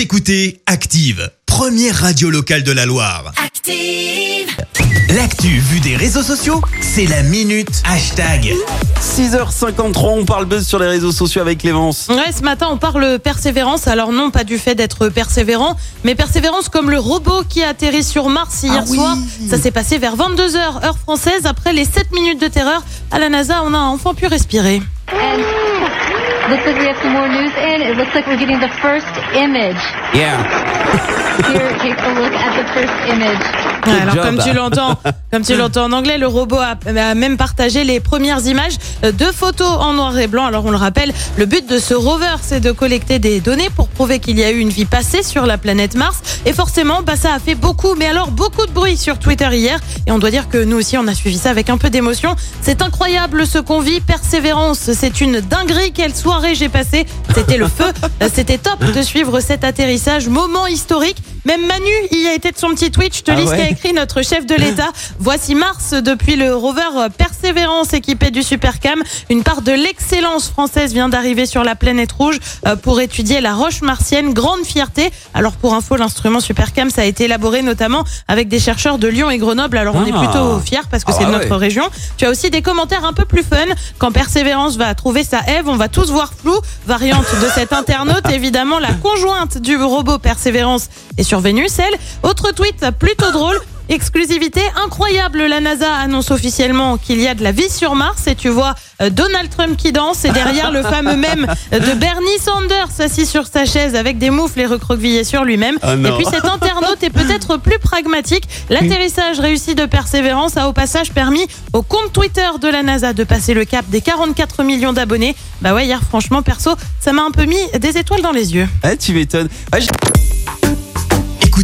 Vous écoutez Active, première radio locale de la Loire. Active. L'actu vue des réseaux sociaux, c'est la minute hashtag. 6h53, on parle buzz sur les réseaux sociaux avec Clémence. Ouais, ce matin, on parle persévérance. Alors non, pas du fait d'être persévérant, mais persévérance comme le robot qui a atterri sur Mars hier soir. Ça s'est passé vers 22h, heure française. Après les 7 minutes de terreur, à la NASA, on a enfin pu respirer. Looks like we have some more news in. It looks like we're getting the first image. Yeah. Here, take a look at the first image. Ouais, alors job. comme tu l'entends, comme tu l'entends en anglais, le robot a, a même partagé les premières images euh, de photos en noir et blanc. Alors on le rappelle, le but de ce rover, c'est de collecter des données pour prouver qu'il y a eu une vie passée sur la planète Mars. Et forcément, bah, ça a fait beaucoup, mais alors beaucoup de bruit sur Twitter hier. Et on doit dire que nous aussi, on a suivi ça avec un peu d'émotion. C'est incroyable ce qu'on vit. Persévérance, c'est une dinguerie. Quelle soirée j'ai passé. C'était le feu. Euh, C'était top de suivre cet atterrissage. Moment historique. Même Manu y a été de son petit tweet. Je te Ah lis ouais écrit notre chef de l'État. Voici Mars depuis le rover Persévérance équipé du Supercam. Une part de l'excellence française vient d'arriver sur la planète rouge euh, pour étudier la roche martienne. Grande fierté. Alors pour info, l'instrument Supercam, ça a été élaboré notamment avec des chercheurs de Lyon et Grenoble. Alors on est Ah. plutôt fiers parce que Ah c'est bah notre ouais. région. Tu as aussi des commentaires un peu plus fun. Quand Persévérance va trouver sa Ève, on va tous voir flou. Variante de cet internaute, évidemment, la conjointe du robot Persévérance est sur Vénus, elle. Autre tweet plutôt drôle. Exclusivité incroyable, la NASA annonce officiellement qu'il y a de la vie sur Mars et tu vois euh, Donald Trump qui danse et derrière le fameux même de Bernie Sanders assis sur sa chaise avec des moufles et recroquevillé sur lui-même. Ah et puis cet internaute est peut-être plus pragmatique. L'atterrissage réussi de Persévérance a au passage permis au compte Twitter de la NASA de passer le cap des 44 millions d'abonnés. Bah ouais, hier franchement perso, ça m'a un peu mis des étoiles dans les yeux. Ah, tu m'étonnes. Ah,